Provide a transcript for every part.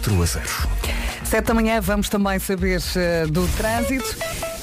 4 a 0. Sete da manhã vamos também saber eh, do trânsito.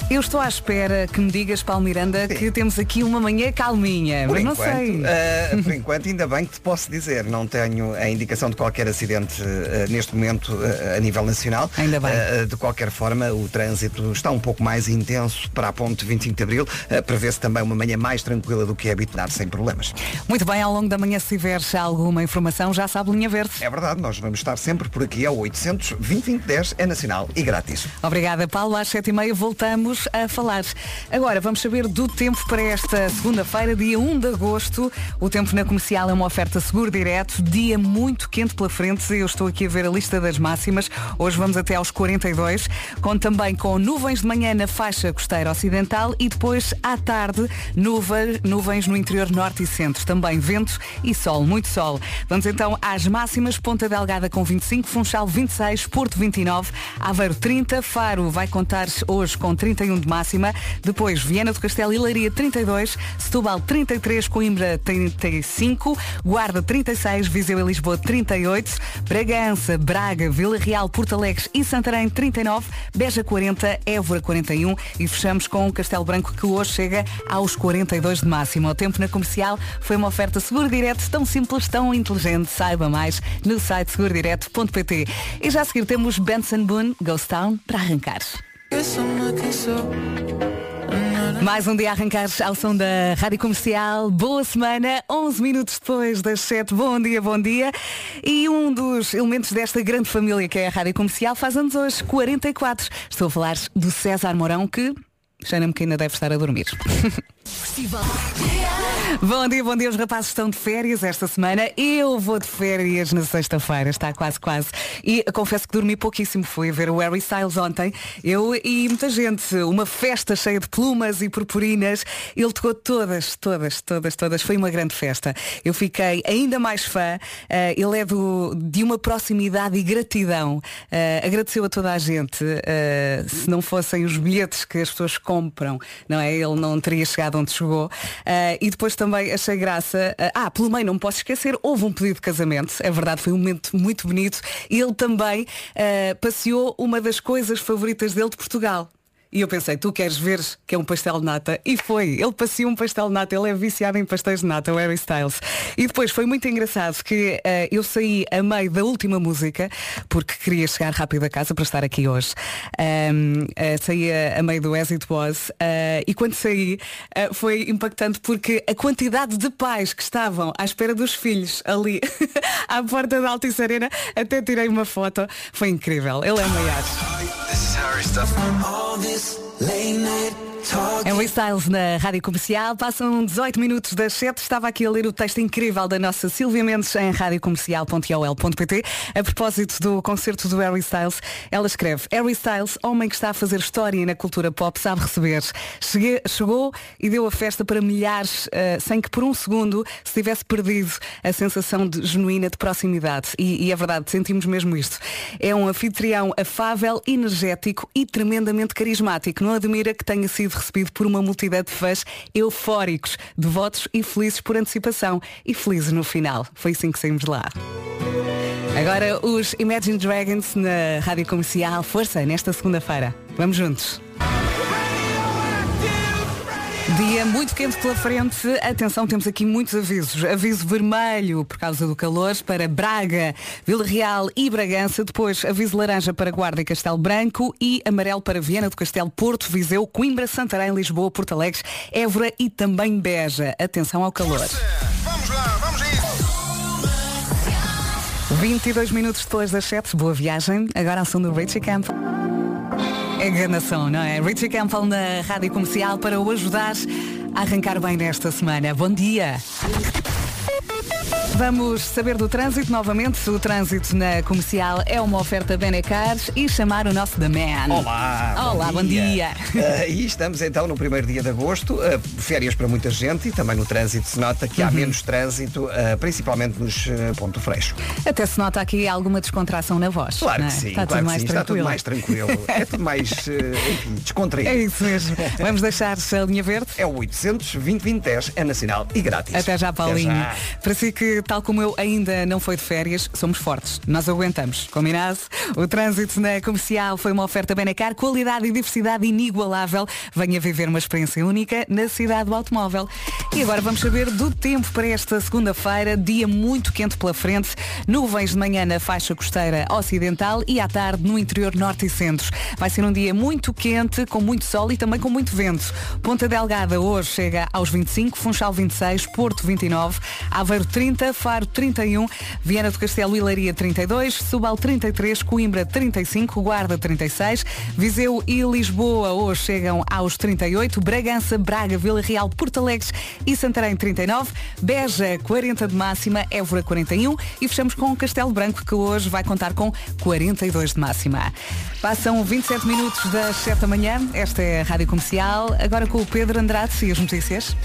Eu estou à espera que me digas, Paulo Miranda, que temos aqui uma manhã calminha, Por mas não enquanto, sei. eh, por enquanto, ainda bem que te posso dizer, não tenho a indicação de qualquer acidente eh, neste momento eh, a nível nacional. Ainda bem. De qualquer forma, o trânsito está um pouco mais intenso para a ponte 25 de Abril. Uh, Prevê-se também uma manhã mais tranquila do que é habitual, sem problemas. Muito bem, ao longo da manhã, se tiveres alguma informação, já sabe, linha verde. É verdade, nós vamos estar sempre por aqui ao 800 2010 é nacional e grátis. Obrigada, Paulo. Às sete e a falar. Agora, vamos saber do tempo para esta segunda-feira, dia 1 de agosto. O tempo na comercial é uma oferta seguro direto, dia muito quente pela frente. Eu estou aqui a ver a lista das máximas. Hoje vamos até aos 42, com também com nuvens de manhã na faixa costeira ocidental e depois à tarde nuvens, nuvens no interior norte e centro. Também vento e sol, muito sol. Vamos então às máximas. Ponta Delgada com 25, Funchal 26, Porto 29, Aveiro 30, Faro vai contar hoje com 31 de máxima. Depois Viana do Castelo e Leiria 32, Setúbal 33, Coimbra 35, Guarda 36, Viseu e Lisboa 38, Bragança, Braga, Vila Real, Porto Alegre e Santarém 39, Beja 40, Évora 41 e fechamos com o Castelo Branco que hoje chega aos 42 de máximo. O tempo na comercial foi uma oferta seguro direto, tão simples, tão inteligente. Saiba mais no site segurodireto.pt. E já a seguir temos Benson Boone, Ghost Town, para arrancar. Mais um dia a arrancar ao som da Rádio Comercial. Boa semana, 11 minutos depois das 7. Bom dia, bom dia. E um dos elementos desta grande família que é a Rádio Comercial faz anos hoje, 44. Estou a falar do César Mourão, que cheira-me que ainda deve estar a dormir. Bom dia, bom dia. Os rapazes estão de férias esta semana. Eu vou de férias na sexta-feira. Está quase, quase. E confesso que dormi pouquíssimo. Fui ver o Harry Styles ontem. Eu e muita gente. Uma festa cheia de plumas e purpurinas. Ele tocou todas, todas, todas, todas. Foi uma grande festa. Eu fiquei ainda mais fã. Eh, ele é do, de uma proximidade e gratidão. Eh, agradeceu a toda a gente. Eh, se não fossem os bilhetes que as pessoas compram, não é? Ele não teria chegado onde chegou. E depois também achei graça. eh, ah, pelo meio não posso esquecer, houve um pedido de casamento. É verdade, foi um momento muito bonito. E ele também eh, passeou uma das coisas favoritas dele de Portugal. E eu pensei, tu queres ver que é um pastel de nata? E foi, ele passeou um pastel de nata, ele é viciado em pastéis de nata, o Harry Styles. E depois foi muito engraçado que eh, eu saí a meio da última música, porque queria chegar rápido a casa para estar aqui hoje. Ahm, eh, saí a, a meio do As It Was eh, e quando saí foi impactante porque a quantidade de pais que estavam à espera dos filhos ali à porta da Altice Arena, até tirei uma foto, foi incrível. Ele é stuff. All this late night Harry Styles na Rádio Comercial. Passam 18 minutos das 7. Estava aqui a ler o texto incrível da nossa Silvia Mendes em radiocomercial.ol.pt a propósito do concerto do Harry Styles. Ela escreve Harry Styles, homem que está a fazer história na cultura pop, sabe receber. Cheguei- chegou e deu a festa para milhares eh, sem que por um segundo se tivesse perdido a sensação de genuína de proximidade. E, e é verdade, sentimos mesmo isto. É um anfitrião afável, energético e tremendamente carismático. Não admira que tenha sido recebido por uma multidão de fãs eufóricos, devotos e felizes por antecipação. E felizes no final. Foi assim que saímos lá. Agora os Imagine Dragons na Rádio Comercial. Força, nesta segunda-feira. Vamos juntos. Dia muito quente pela frente. Atenção, temos aqui muitos avisos. Aviso vermelho por causa do calor para Braga, Vila Real e Bragança. Depois aviso laranja para Guarda e Castelo Branco e amarelo para Viana do Castelo, Porto, Viseu, Coimbra, Santarém, Lisboa, Porto Alegre, Évora e também Beja. Atenção ao calor. Vamos lá, vamos a isso. 22 minutos depois das 7, boa viagem. Agora a som do Richie Campbell. Enganação, não é? Richie Campbell na Rádio Comercial para o ajudar a arrancar bem nesta semana. Bom dia! Vamos saber do trânsito novamente. O trânsito na comercial é uma oferta Benecar e chamar o nosso The Man. Olá! Olá, bom dia. Eh, e estamos então no primeiro dia de agosto, eh, férias para muita gente e também no trânsito se nota que há Uhum. menos trânsito, eh, principalmente nos Ponto Freixo. Até se nota aqui alguma descontração na voz. Claro não que é? sim, Está claro tudo que mais sim, está tudo mais tranquilo. é tudo mais, enfim, descontraído. É isso mesmo. Vamos deixar a linha verde. É o 800 2010 é nacional e grátis. Até já, Paulinho. Até já. Para si que tal como eu, ainda não foi de férias, somos fortes. Nós aguentamos. Combinado? O trânsito na comercial foi uma oferta Benacar, qualidade e diversidade inigualável. Venha viver uma experiência única na cidade do automóvel. E agora vamos saber do tempo para esta segunda-feira, dia muito quente pela frente, nuvens de manhã na faixa costeira ocidental e à tarde no interior norte e centro. Vai ser um dia muito quente, com muito sol e também com muito vento. Ponta Delgada hoje chega aos 25, Funchal 26, Porto 29, Aveiro 30, Faro 31, Viana do Castelo e Leiria 32, Subal 33, Coimbra 35, Guarda 36, Viseu e Lisboa hoje chegam aos 38, Bragança, Braga, Vila Real, Porto Alegre e Santarém 39, Beja 40 de máxima, Évora 41 e fechamos com o Castelo Branco que hoje vai contar com 42 de máxima. Passam 27 minutos das 7 da manhã, esta é a Rádio Comercial, agora com o Pedro Andrade e as notícias.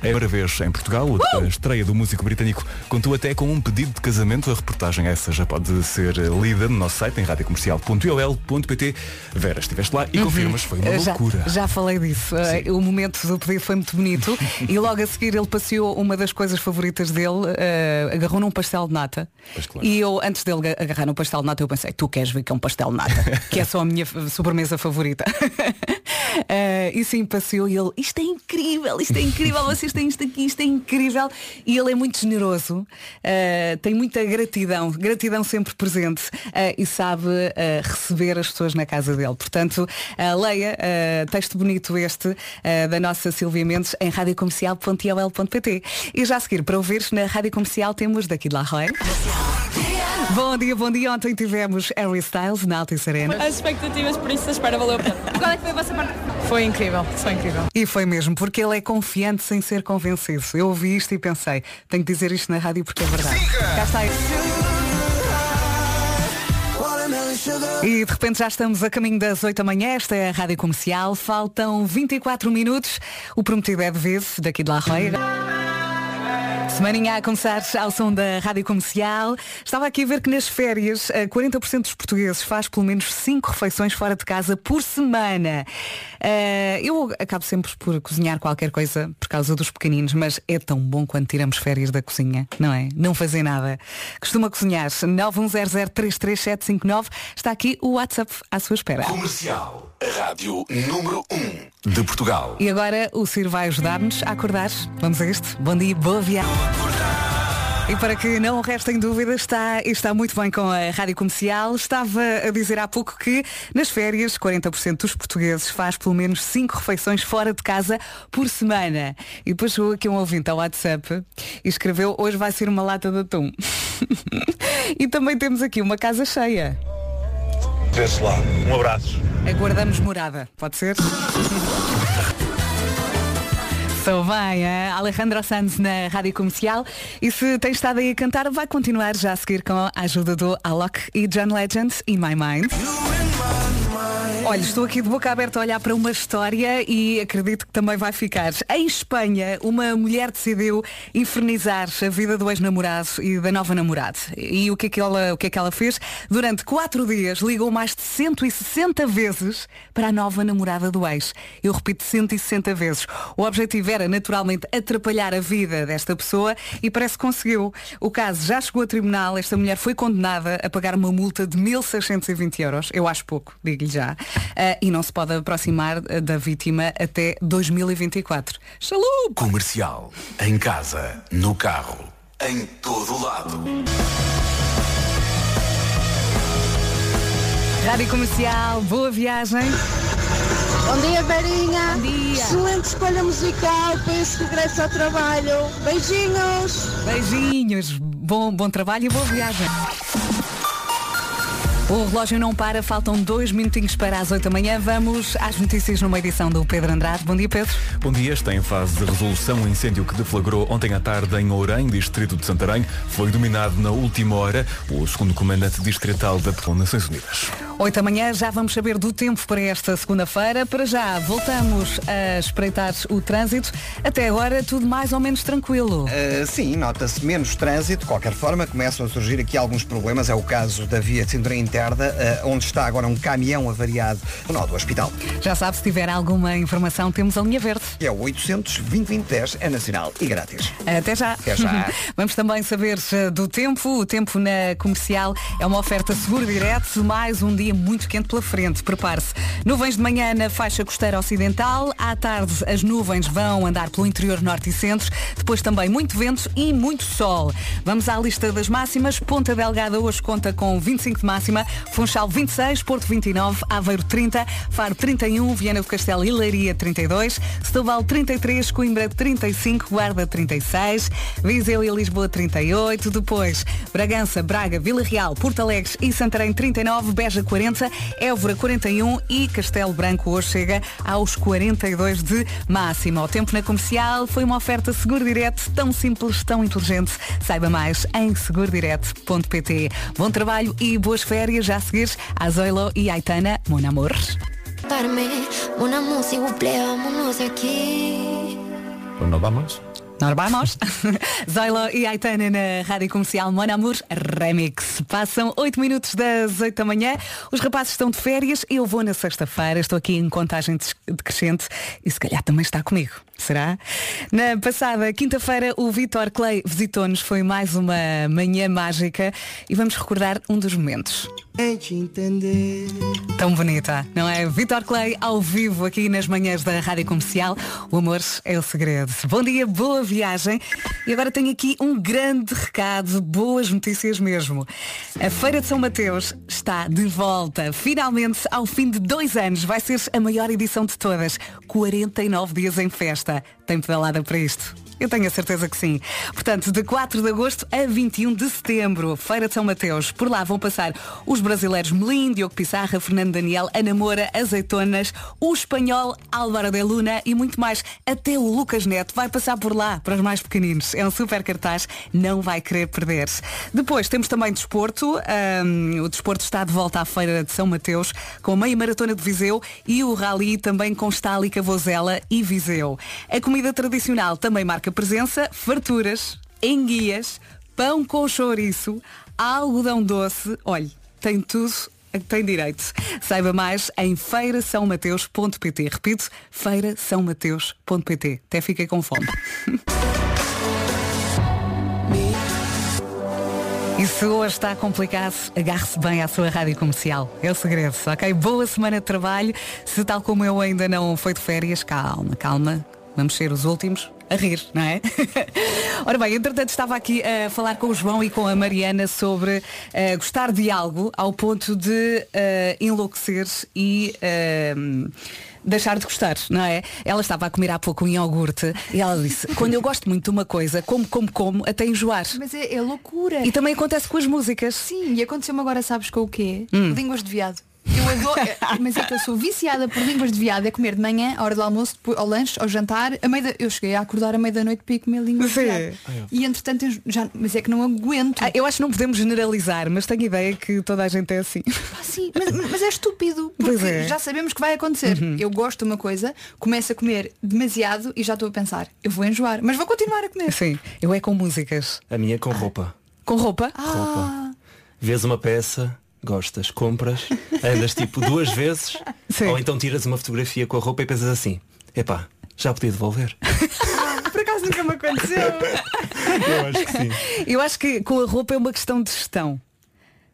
É a primeira vez em Portugal, a estreia do músico britânico contou até com um pedido de casamento. A reportagem essa já pode ser lida no nosso site em radiocomercial.ol.pt. Vera, estiveste lá e confirmas, foi uma já, loucura. Já falei disso. Uh, o momento do pedido foi muito bonito e logo a seguir ele passeou uma das coisas favoritas dele, uh, agarrou num pastel de nata. Claro. E eu, antes dele agarrar no pastel de nata, eu pensei, tu queres ver que é um pastel de nata, que é só a minha sobremesa favorita. Uh, e sim, passeou e ele, isto é incrível, isto é incrível, vocês têm isto aqui, isto é incrível. E ele é muito generoso, uh, tem muita gratidão, gratidão sempre presente uh, e sabe receber as pessoas na casa dele. Portanto, leia, texto bonito este da nossa Silvia Mendes em radiocomercial.iol.pt. E já a seguir, para ouvir na Rádio Comercial temos daqui de La Roy. Bom dia, bom dia. Ontem tivemos Harry Styles na Altice Arena. As expectativas, por isso a espera valeu a pena. E qual é que foi a vossa parte? Foi incrível, foi incrível. E foi mesmo, porque ele é confiante sem ser convencido. Eu ouvi isto e pensei, tenho que dizer isto na rádio porque é verdade. Cá está. E de repente já estamos a caminho das 8 da manhã, esta é a Rádio Comercial, faltam 24 minutos, o prometido é de vez, daqui de La Roya. Semaninha a começar ao som da Rádio Comercial. Estava aqui a ver que nas férias eh, 40% dos portugueses faz pelo menos 5 refeições fora de casa por semana. Eh, eu acabo sempre por cozinhar qualquer coisa por causa dos pequeninos, mas é tão bom quando tiramos férias da cozinha, não é? Não fazer nada. Costuma cozinhar 910033759. Está aqui o WhatsApp à sua espera. Comercial, a rádio número 1 de Portugal. E agora o Ciro vai ajudar-nos a acordar. Vamos a isto. Bom dia, boa viagem. E para que não restem dúvidas, está, está muito bem com a Rádio Comercial. Estava a dizer há pouco que nas férias 40% dos portugueses faz pelo menos 5 refeições fora de casa por semana. E depois chegou aqui um ouvinte ao WhatsApp e escreveu hoje vai ser uma lata de atum. e também temos aqui uma casa cheia. Vê-se lá. Um abraço. Aguardamos morada, pode ser? Sou bem, hein? Alejandro Sanz na Rádio Comercial. E se tem estado aí a cantar, vai continuar já a seguir com a ajuda do Alok e John Legend e My Mind. Olha, estou aqui de boca aberta a olhar para uma história e acredito que também vai ficar. Em Espanha, uma mulher decidiu infernizar a vida do ex-namorado e da nova namorada. E o que, é que ela, o que é que ela fez? Durante quatro dias ligou mais de 160 vezes para a nova namorada do ex. Eu repito, 160 vezes. O objetivo era naturalmente atrapalhar a vida desta pessoa e parece que conseguiu. O caso já chegou a tribunal, esta mulher foi condenada a pagar uma multa de 1.620 euros. Eu acho pouco, digo-lhe já. Ah, e não se pode aproximar ah, da vítima até 2024. Shalom! Comercial, em casa, no carro, em todo lado. Rádio Comercial, boa viagem. Bom dia, Verinha. Bom dia. Excelente escolha musical para esse regresso ao trabalho. Beijinhos. Beijinhos, bom, bom trabalho e boa viagem. O relógio não para, faltam dois minutinhos para as 8 da manhã. Vamos às notícias numa edição do Pedro Andrade. Bom dia, Pedro. Bom dia, está em fase de resolução o incêndio que deflagrou ontem à tarde em Ourém, distrito de Santarém. Foi dominado na última hora. O segundo comandante distrital da Nações Unidas. 8 da manhã, já vamos saber do tempo para esta segunda-feira. Para já, voltamos a espreitar o trânsito. Até agora, tudo mais ou menos tranquilo. Uh, sim, nota-se menos trânsito. De qualquer forma, começam a surgir aqui alguns problemas. É o caso da via de cintura interna, uh, onde está agora um caminhão avariado no nó do hospital. Já sabe, se tiver alguma informação, temos a linha verde. É o 800 é nacional e grátis. Até já. Até já. vamos também saber uh, do tempo. O tempo na comercial é uma oferta seguro direto, mais um dia muito quente pela frente. Prepare-se. Nuvens de manhã na faixa costeira ocidental. À tarde as nuvens vão andar pelo interior norte e centro. Depois também muito vento e muito sol. Vamos à lista das máximas. Ponta Delgada hoje conta com 25 de máxima. Funchal 26, Porto 29, Aveiro 30, Faro 31, Viana do Castelo e Leiria 32, Setúbal 33, Coimbra 35, Guarda 36, Viseu e Lisboa 38. Depois Bragança, Braga, Vila Real, Porto Alegre e Santarém 39, Beja 40, Évora 41 e Castelo Branco hoje chega aos 42 de máxima. O tempo na comercial foi uma oferta seguro direto, tão simples, tão inteligente. Saiba mais em segurodireto.pt. Bom trabalho e boas férias. Já a seguir, a Zoilo e Aitana, Mon Amor. Mon amour, s'il vous plaît, vámonos aqui. ¿No vamos? Nós vamos. Zoilo e Aitana na Rádio Comercial Mon Amour Remix. Passam 8 minutos das 8 da manhã. Os rapazes estão de férias. Eu vou na sexta-feira. Estou aqui em contagem decrescente e se calhar também está comigo. Será? Na passada quinta-feira, o Vitor Clay visitou-nos. Foi mais uma manhã mágica e vamos recordar um dos momentos. Tão bonita, não é? Vitor Clay ao vivo aqui nas manhãs da Rádio Comercial. O amor é o segredo. Bom dia, boa viagem. E agora tenho aqui um grande recado, boas notícias mesmo. A Feira de São Mateus está de volta. Finalmente, ao fim de dois anos, vai ser a maior edição de todas. 49 dias em festa. Tem pedalada para isto. Eu tenho a certeza que sim. Portanto, de 4 de agosto a 21 de setembro, Feira de São Mateus. Por lá vão passar os brasileiros Melim, Diogo Pissarra, Fernando Daniel, Ana Moura, Azeitonas, o espanhol Álvaro de Luna e muito mais. Até o Lucas Neto vai passar por lá para os mais pequeninos. É um super cartaz, não vai querer perder. Depois temos também desporto. Um, o desporto está de volta à Feira de São Mateus com a meia maratona de Viseu e o rally também com Stálica, Vozela e Viseu. A comida tradicional também marca presença, farturas, enguias, pão com chouriço, algodão doce, olhe, tem tudo tem direito. Saiba mais em feirasaomateus.pt. Repito, feirasaomateus.pt. Até fiquei com fome. E se hoje está complicado, agarre-se bem à sua rádio comercial. É o segredo, ok? Boa semana de trabalho. Se tal como eu ainda não foi de férias, calma, calma. Vamos ser os últimos a rir, não é? Ora bem, entretanto estava aqui a falar com o João e com a Mariana sobre uh, gostar de algo ao ponto de uh, enlouquecer e uh, deixar de gostar, não é? Ela estava a comer há pouco um iogurte e ela disse, quando eu gosto muito de uma coisa, como, como, como, até enjoar. Mas é, é loucura. E também acontece com as músicas. Sim, e aconteceu-me agora, sabes com o quê? Hum. Línguas de viado. Eu adoro, mas é que eu sou viciada por línguas de viado, é comer de manhã, à hora do almoço, depois, ao lanche, ao jantar, a meio da, eu cheguei a acordar à meia da noite para ir comer línguas de viado. E entretanto já, mas é que não aguento. Ah, eu acho que não podemos generalizar, mas tenho ideia que toda a gente é assim. Ah, sim, mas, mas, é estúpido, porque é. já sabemos que vai acontecer. Uhum. Eu gosto de uma coisa, começo a comer demasiado e já estou a pensar, eu vou enjoar, mas vou continuar a comer. Sim, eu é com músicas. A minha é com roupa. Com roupa? Ah. Roupa. Vês uma peça, gostas, compras, andas tipo duas vezes, Sim. ou então tiras uma fotografia com a roupa e pensas assim, epá, já podia devolver. Por acaso nunca me aconteceu. Eu acho que sim. Eu acho que com a roupa é uma questão de gestão.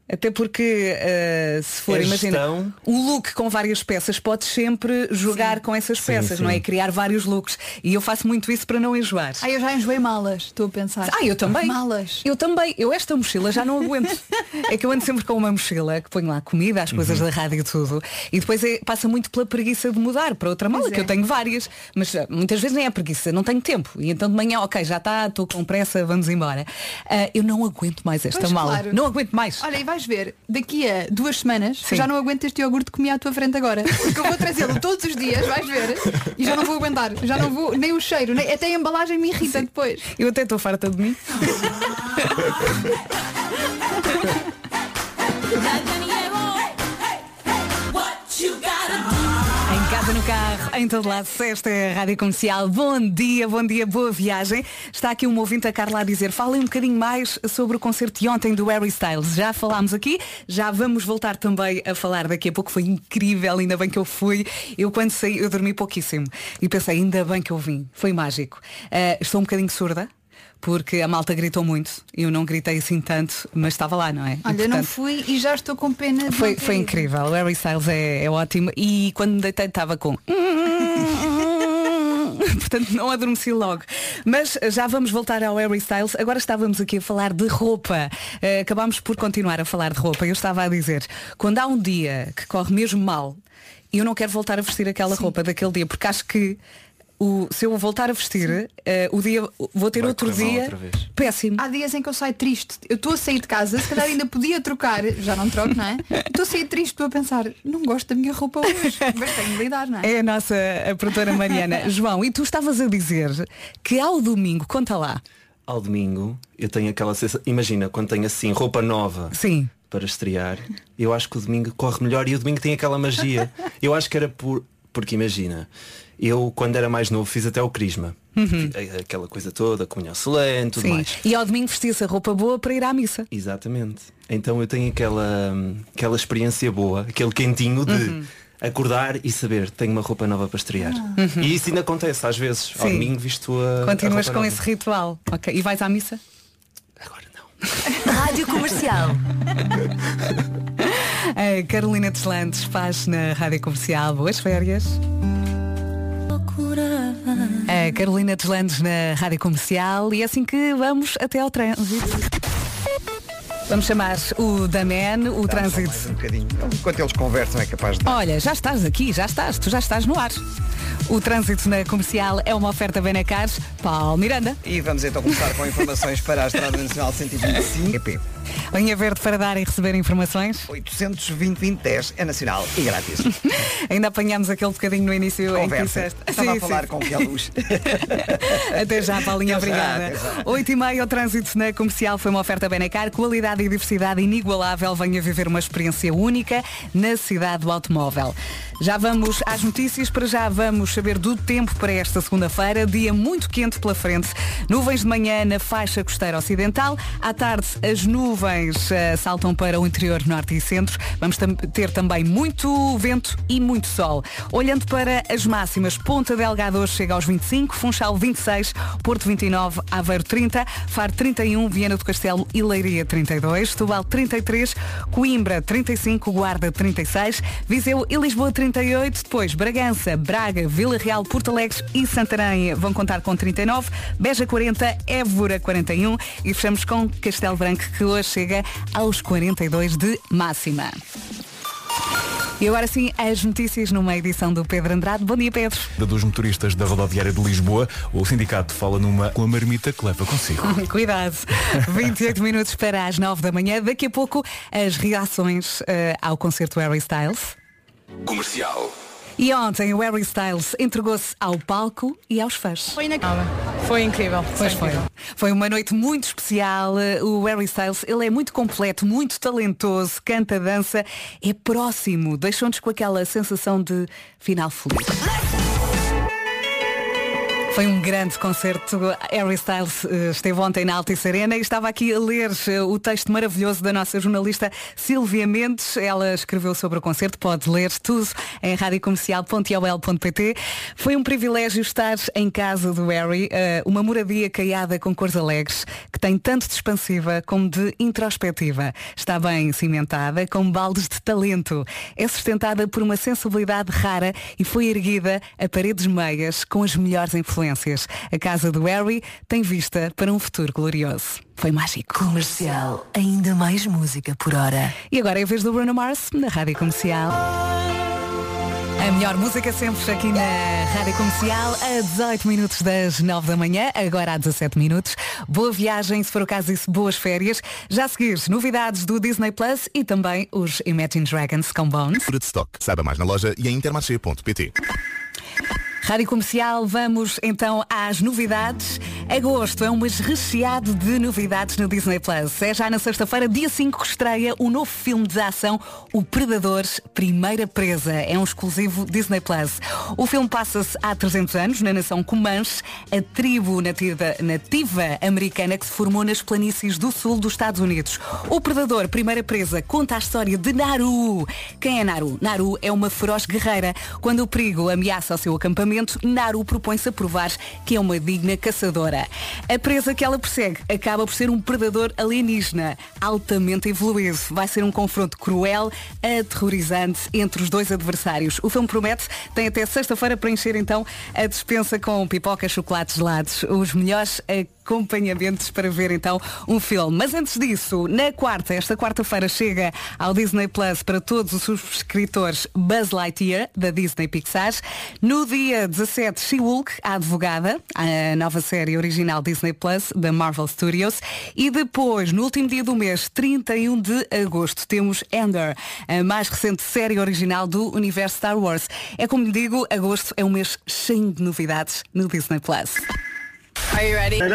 Até porque uh, se for, É imagina, gestão. um look com várias peças, podes sempre jogar com essas Sim, peças, não é? sim. E criar vários looks. E eu faço muito isso para não enjoar. Ah, eu já enjoei malas, estou a pensar. Ah, eu também. Malas. Eu também. Eu esta mochila já não aguento. é que eu ando sempre com uma mochila que ponho lá comida, as coisas Uhum. da rádio e tudo. E depois é- passa muito pela preguiça de mudar para outra mala, Pois que é. eu tenho várias. Mas ah, muitas vezes nem é preguiça, não tenho tempo. E então de manhã, ok, já está, estou com pressa, vamos embora. Ah, eu não aguento mais esta Pois, mala. claro. Não aguento mais. Olha, e vais ver, daqui a duas semanas Sim. já não aguento este iogurte que comi à tua frente agora. Porque eu vou trazê-lo todos os dias, vais ver, e já não vou aguentar. Já não vou, nem o cheiro, nem, até a embalagem me irrita depois. Eu até estou farta de mim. em todo lado. Esta é a Rádio Comercial. Bom dia, bom dia, boa viagem. Está aqui um ouvinte a Carla a dizer, falem um bocadinho mais sobre o concerto de ontem do Harry Styles. Já falámos aqui, já vamos voltar também a falar daqui a pouco. Foi incrível, ainda bem que eu fui. Eu quando saí, eu dormi pouquíssimo. E pensei, ainda bem que eu vim. Foi mágico. Uh, estou um bocadinho surda porque a malta gritou muito. Eu não gritei assim tanto, mas estava lá, não é? Olha, e, portanto, não fui e já estou com pena de Foi, foi incrível. O Harry Styles é, é ótimo. E quando me deitei estava com. portanto não adormeci logo. Mas já vamos voltar ao Harry Styles. Agora estávamos aqui a falar de roupa. Uh, acabámos por continuar a falar de roupa. Eu estava a dizer, quando há um dia que corre mesmo mal, eu não quero voltar a vestir aquela Sim. roupa daquele dia, porque acho que o, se eu voltar a vestir, uh, o dia vou ter Vai outro dia péssimo. Há dias em que eu saio triste. Eu estou a sair de casa, se calhar ainda podia trocar, já não troco, não é? Estou a sair triste, estou a pensar, não gosto da minha roupa hoje, mas tenho de lidar, não é? É a nossa a produtora Mariana. João, e tu estavas a dizer que ao domingo, conta lá. Ao domingo, eu tenho aquela sensação, imagina, quando tenho assim roupa nova. Sim para estrear, eu acho que o domingo corre melhor e o domingo tem aquela magia. Eu acho que era por. Porque imagina, eu, quando era mais novo, fiz até o crisma. Uhum. Aquela coisa toda, comunhão solene, tudo Sim. mais. E ao domingo vestia-se a roupa boa para ir à missa. Exatamente. Então eu tenho aquela, aquela experiência boa, aquele quentinho de uhum. acordar e saber tenho uma roupa nova para estrear. Uhum. E isso ainda acontece às vezes. Sim. Ao domingo visto a. Continuas a com nova. esse ritual. Ok. E vais à missa? Agora não. Rádio Comercial. a Carolina Deslandes faz na Rádio Comercial. Boas férias. A Carolina Deslandes na Rádio Comercial e é assim que vamos até ao trânsito. Vamos chamar o Daman, o trânsito. Um bocadinho. Enquanto eles conversam é capaz de. Olha, já estás aqui, já estás, tu já estás no ar. O trânsito na comercial é uma oferta Benacares. Paulo Miranda. E vamos então começar com informações para a Estrada Nacional 125 EP. Linha verde para dar e receber informações. 820 10 é nacional e grátis. Ainda apanhamos aquele bocadinho no início Conversa. em que disseste. Estava sim, a falar sim. com que luz. Até já, Paulinha, obrigada. Oito e meia, o trânsito na comercial foi uma oferta Benacar, qualidade e diversidade inigualável. Venha viver uma experiência única na cidade do automóvel. Já vamos às notícias, para já vamos saber do tempo para esta segunda-feira, dia muito quente pela frente. Nuvens de manhã na faixa costeira ocidental, à tarde as nuvens uh, saltam para o interior norte e centro. Vamos tam ter também muito vento e muito sol. Olhando para as máximas, Ponta Delgado hoje chega aos 25, Funchal 26, Porto 29, Aveiro 30, Faro 31, Viana do Castelo e Leiria 32, Tubal 33, Coimbra 35, Guarda 36, Viseu e Lisboa 30 38, depois Bragança, Braga, Vila Real, Porto Alegre e Santarém vão contar com 39, Beja 40, Évora 41 e fechamos com Castelo Branco que hoje chega aos 42 de máxima. E agora sim, as notícias numa edição do Pedro Andrade. Bom dia, Pedro. Dos motoristas da rodoviária de Lisboa, o sindicato fala numa com a marmita que leva consigo. Cuidado. 28 minutos para as 9 da manhã. Daqui a pouco, as reações uh, ao concerto Harry Styles. Comercial. E ontem o Harry Styles entregou-se ao palco e aos fãs. Foi inacreditável. Foi incrível. Foi. Incrível. Foi uma noite muito especial. O Harry Styles, ele é muito completo, muito talentoso, canta, dança, é próximo. Deixou-nos com aquela sensação de final feliz. Foi um grande concerto. Harry Styles eh, esteve ontem na Altice Arena e estava aqui a ler eh, o texto maravilhoso da nossa jornalista Silvia Mendes. Ela escreveu sobre o concerto, pode ler tudo em radiocomercial.ol.pt. Foi um privilégio estar em casa do Harry, eh, uma moradia caiada com cores alegres, que tem tanto de expansiva como de introspectiva. Está bem cimentada, com baldes de talento. É sustentada por uma sensibilidade rara e foi erguida a paredes meias com as melhores influências influências. A casa do Harry tem vista para um futuro glorioso. Foi mágico. Comercial, ainda mais música por hora. E agora é a vez do Bruno Mars, na Rádio Comercial. A melhor música sempre aqui na Rádio Comercial, a 18 minutos das 9 da manhã, agora há 17 minutos. Boa viagem, se for o caso disso, boas férias. Já a seguir, novidades do Disney Plus e também os Imagine Dragons com Bones. Fura de stock. Saiba mais na loja e em intermarché.pt. Rádio Comercial, vamos então às novidades. Agosto é um mês recheado de novidades no Disney Plus. É já na sexta-feira, dia 5, que estreia o novo filme de ação, O Predador Primeira Presa. É um exclusivo Disney Plus. O filme passa-se há 300 anos, na nação Comanche, a tribo nativa, nativa americana que se formou nas planícies do sul dos Estados Unidos. O Predador Primeira Presa conta a história de Naru. Quem é Naru? Naru é uma feroz guerreira. Quando o perigo ameaça o seu acampamento, Naru propõe-se a provar que é uma digna caçadora. A presa que ela persegue acaba por ser um predador alienígena, altamente evoluído. Vai ser um confronto cruel, aterrorizante entre os dois adversários. O filme promete, tem até sexta-feira para encher então a dispensa com pipoca, chocolates gelados, os melhores acompanhamentos para ver então um filme. Mas antes disso, na quarta, esta quarta-feira chega ao Disney Plus para todos os subscritores Buzz Lightyear, da Disney Pixar. No dia 17, She-Hulk, a advogada, a nova série original Disney Plus, da Marvel Studios. E depois, no último dia do mês, 31 de agosto, temos Ender, a mais recente série original do universo Star Wars. É como digo, agosto é um mês cheio de novidades no Disney Plus. Are you ready?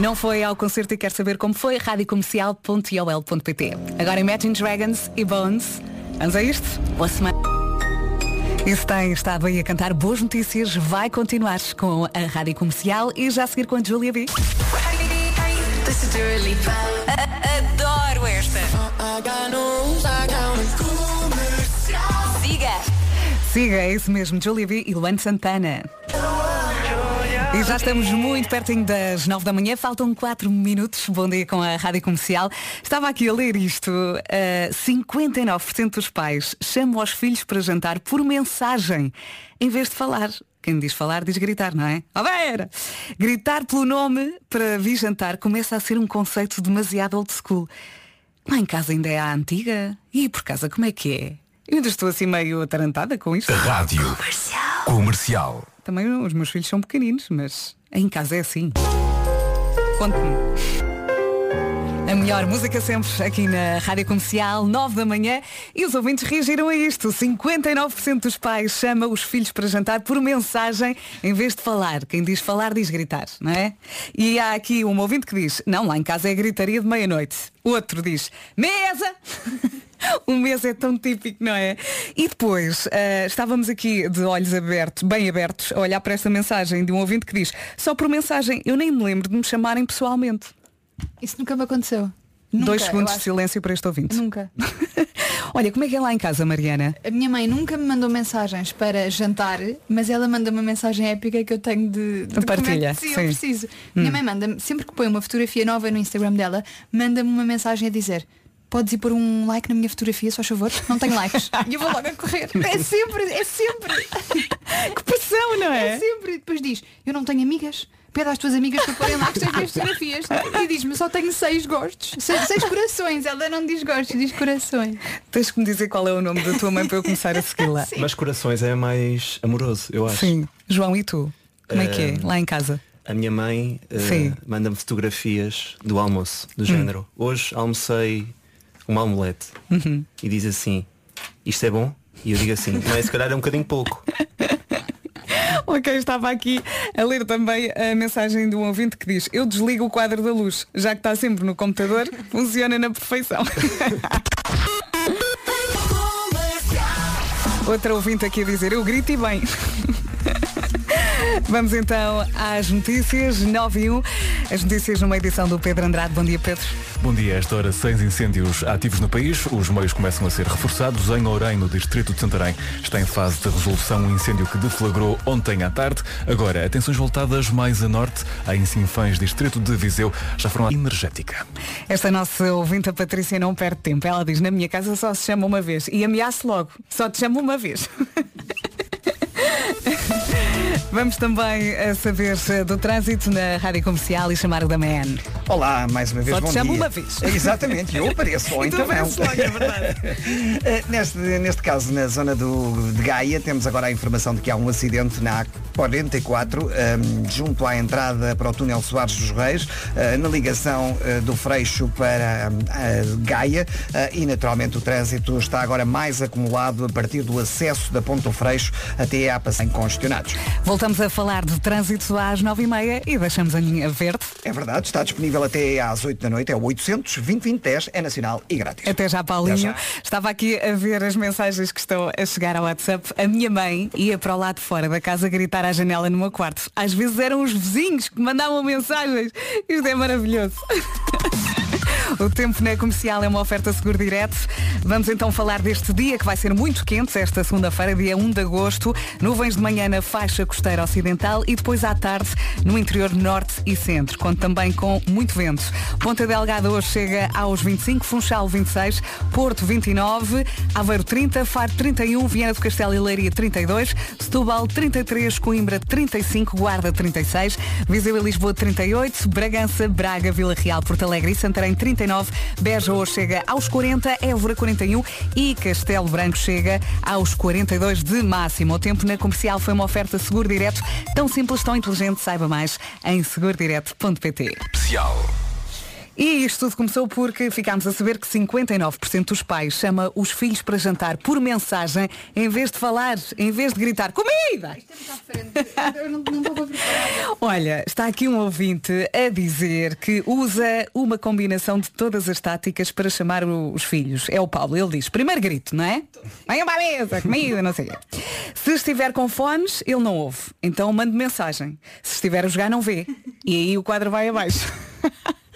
Não foi ao concerto e quer saber como foi? radiocomercial.iol.pt Agora Imagine Dragons e Bones. Vamos a isto? Boa semana. Isso tem estado aí a cantar boas notícias. Vai continuar com a Rádio Comercial e já a seguir com a Julia B. Adoro esta. Siga. Siga, é isso mesmo. Julia B e Luan Santana. E já estamos muito pertinho das 9 da manhã, faltam 4 minutos. Bom dia com a Rádio Comercial. Estava aqui a ler isto. Uh, 59% dos pais chamam os filhos para jantar por mensagem, em vez de falar. Quem diz falar diz gritar, não é? Ó Vera! Gritar pelo nome para vir jantar começa a ser um conceito demasiado old school. Lá em casa ainda é a antiga. E por casa como é que é? Eu ainda estou assim meio atarantada com isto. Rádio Comercial. Também os meus filhos são pequeninos, mas em casa é assim. Conte-me. A melhor música sempre aqui na Rádio Comercial, 9 da manhã. E os ouvintes reagiram a isto. 59% dos pais chamam os filhos para jantar por mensagem em vez de falar. Quem diz falar diz gritar, não é? E há aqui um ouvinte que diz, não, lá em casa é gritaria de meia-noite. Outro diz, mesa! O mês é tão típico, não é? E depois, uh, estávamos aqui de olhos abertos, bem abertos, a olhar para esta mensagem de um ouvinte que diz, só por mensagem, eu nem me lembro de me chamarem pessoalmente. Isso nunca me aconteceu. Dois Nunca, segundos eu de silêncio para este ouvinte. Nunca. Olha, como é que é lá em casa, Mariana? A minha mãe nunca me mandou mensagens para jantar, mas ela manda uma mensagem épica que eu tenho de, de Partilha, comer. Sim, sim. eu preciso. Hum. Minha mãe manda sempre que põe uma fotografia nova no Instagram dela, manda-me uma mensagem a dizer Podes ir pôr um like na minha fotografia, só favor? Não tenho likes. e eu vou logo a correr. É sempre, é sempre. que pressão, não é? É sempre. E depois diz, eu não tenho amigas. Pede às tuas amigas para porem likes nas minhas fotografias. E diz-me, só tenho seis gostos. Seis, seis corações. Ela não diz gostos, diz corações. Tens que me dizer qual é o nome da tua mãe para eu começar a segui-la. Mas corações é mais amoroso, eu acho. Sim. João, e tu? Como é que é? Lá em casa? A minha mãe Sim. manda-me fotografias do almoço, do género. Hoje almocei uma omelete Uhum. e diz assim, isto é bom? E eu digo assim, não é se calhar é um bocadinho pouco. Ok, estava aqui a ler também a mensagem de um ouvinte que diz Eu desligo o quadro da luz, já que está sempre no computador, funciona na perfeição. Outra ouvinte aqui a dizer Eu grito e bem. Vamos então às notícias 9 e 1. As notícias numa edição do Pedro Andrade. Bom dia, Pedro. Bom dia, esta hora seis incêndios ativos no país. Os meios começam a ser reforçados. Em Ourém, no distrito de Santarém, está em fase de resolução um incêndio que deflagrou ontem à tarde. Agora, atenções voltadas mais a norte, em Sinfãs, distrito de Viseu, já foram à energética. Esta nossa ouvinte, a Patrícia, não perde tempo. Ela diz, na minha casa só se chama uma vez. E ameaça logo, só te chamo uma vez. Vamos também a saber eh, do trânsito na Rádio Comercial e chamar o da Man. Olá, mais uma vez Só te bom chamo dia. uma vez. Exatamente, eu apareço, ou então não. logo, é verdade. Eh, neste, neste caso, na zona do, de Gaia, temos agora a informação de que há um acidente na A44, ehm, junto à entrada para o túnel Soares dos Reis, eh, na ligação eh, do Freixo para eh, Gaia, eh, e naturalmente o trânsito está agora mais acumulado a partir do acesso da Ponte do Freixo até à Passagem congestionados. Voltamos a falar de trânsito às 9h30 e deixamos a linha verde. É verdade, está disponível até às 8 da noite, é o 800 2010 é nacional e grátis. Até já, Paulinho. Até já. Estava aqui a ver as mensagens que estão a chegar ao WhatsApp. A minha mãe ia para o lado de fora da casa gritar à janela no meu quarto. Às vezes eram os vizinhos que mandavam mensagens. Isto é maravilhoso. O tempo na comercial é uma oferta seguro direto. Vamos então falar deste dia que vai ser muito quente, esta segunda-feira, dia 1 de agosto. Nuvens de manhã na faixa costeira ocidental e depois à tarde no interior norte e centro. Conto também com muito vento. Ponta Delgada hoje chega aos 25, Funchal 26, Porto 29, Aveiro 30, Faro 31, Viana do Castelo e Leiria 32, Setúbal 33, Coimbra 35, Guarda 36, Viseu e Lisboa 38, Bragança, Braga, Vila Real, Porto Alegre e Santarém 39, Beja hoje chega aos 40, Évora 41 e Castelo Branco chega aos 42 de máximo. O tempo na comercial foi uma oferta seguro direto, tão simples, tão inteligente, saiba mais em segurodireto.pt. Especial. E isto tudo começou porque ficámos a saber que 59% dos pais chama os filhos para jantar por mensagem em vez de falar, em vez de gritar comida. Eu não, não preparada. Olha, está aqui um ouvinte a dizer que usa uma combinação de todas as táticas para chamar o- os filhos. É o Paulo, ele diz, primeiro grito, não é? Venham para a mesa, comida, não sei o quê. Se estiver com fones, ele não ouve. Então mande mensagem. Se estiver a jogar, não vê. E aí o quadro vai abaixo.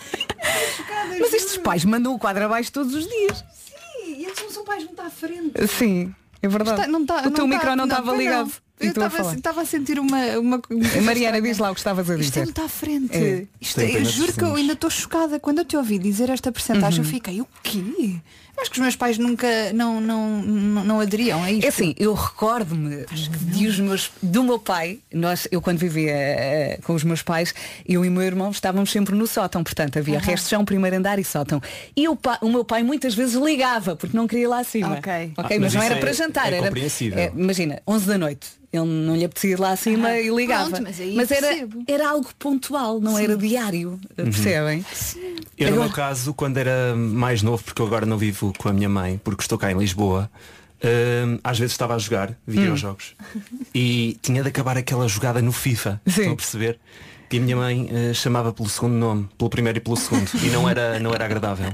Mas estes pais mandam o quadro abaixo todos os dias. Sim, e eles não são pais, não está à frente. Sim, é verdade. Está- não está- o teu não micro está- não estava ligado. Eu estava falar. estava a sentir uma. uma A Mariana, diz lá o que estavas a Isto dizer. é muito à frente. É. Isto é- eu juro que eu ainda estou chocada. Quando eu te ouvi dizer esta porcentagem, Uhum. eu fiquei, o quê? Acho que os meus pais nunca não, não, não, não aderiam a isto. É assim, eu recordo-me de os meus, do meu pai, nós, eu quando vivia eh, com os meus pais, eu e o meu irmão estávamos sempre no sótão, portanto havia Aham. resto de chão, primeiro andar e sótão. E o, pa- o meu pai muitas vezes ligava, porque não queria ir lá acima. Ok. Ok, Ah, mas, mas não era é- para jantar, é era. é, imagina, 11 da noite. Ele não lhe apetecia ir lá acima Ah, e ligava. pronto, mas aí era, percebo. era algo pontual, não era diário. Percebem? Eu no meu caso, quando era mais novo, porque eu agora não vivo com a minha mãe, porque estou cá em Lisboa, hum, às vezes estava a jogar videojogos e tinha de acabar aquela jogada no FIFA. Estão a perceber? E a minha mãe eh, chamava pelo segundo nome, pelo primeiro e pelo segundo. E não era, não era agradável.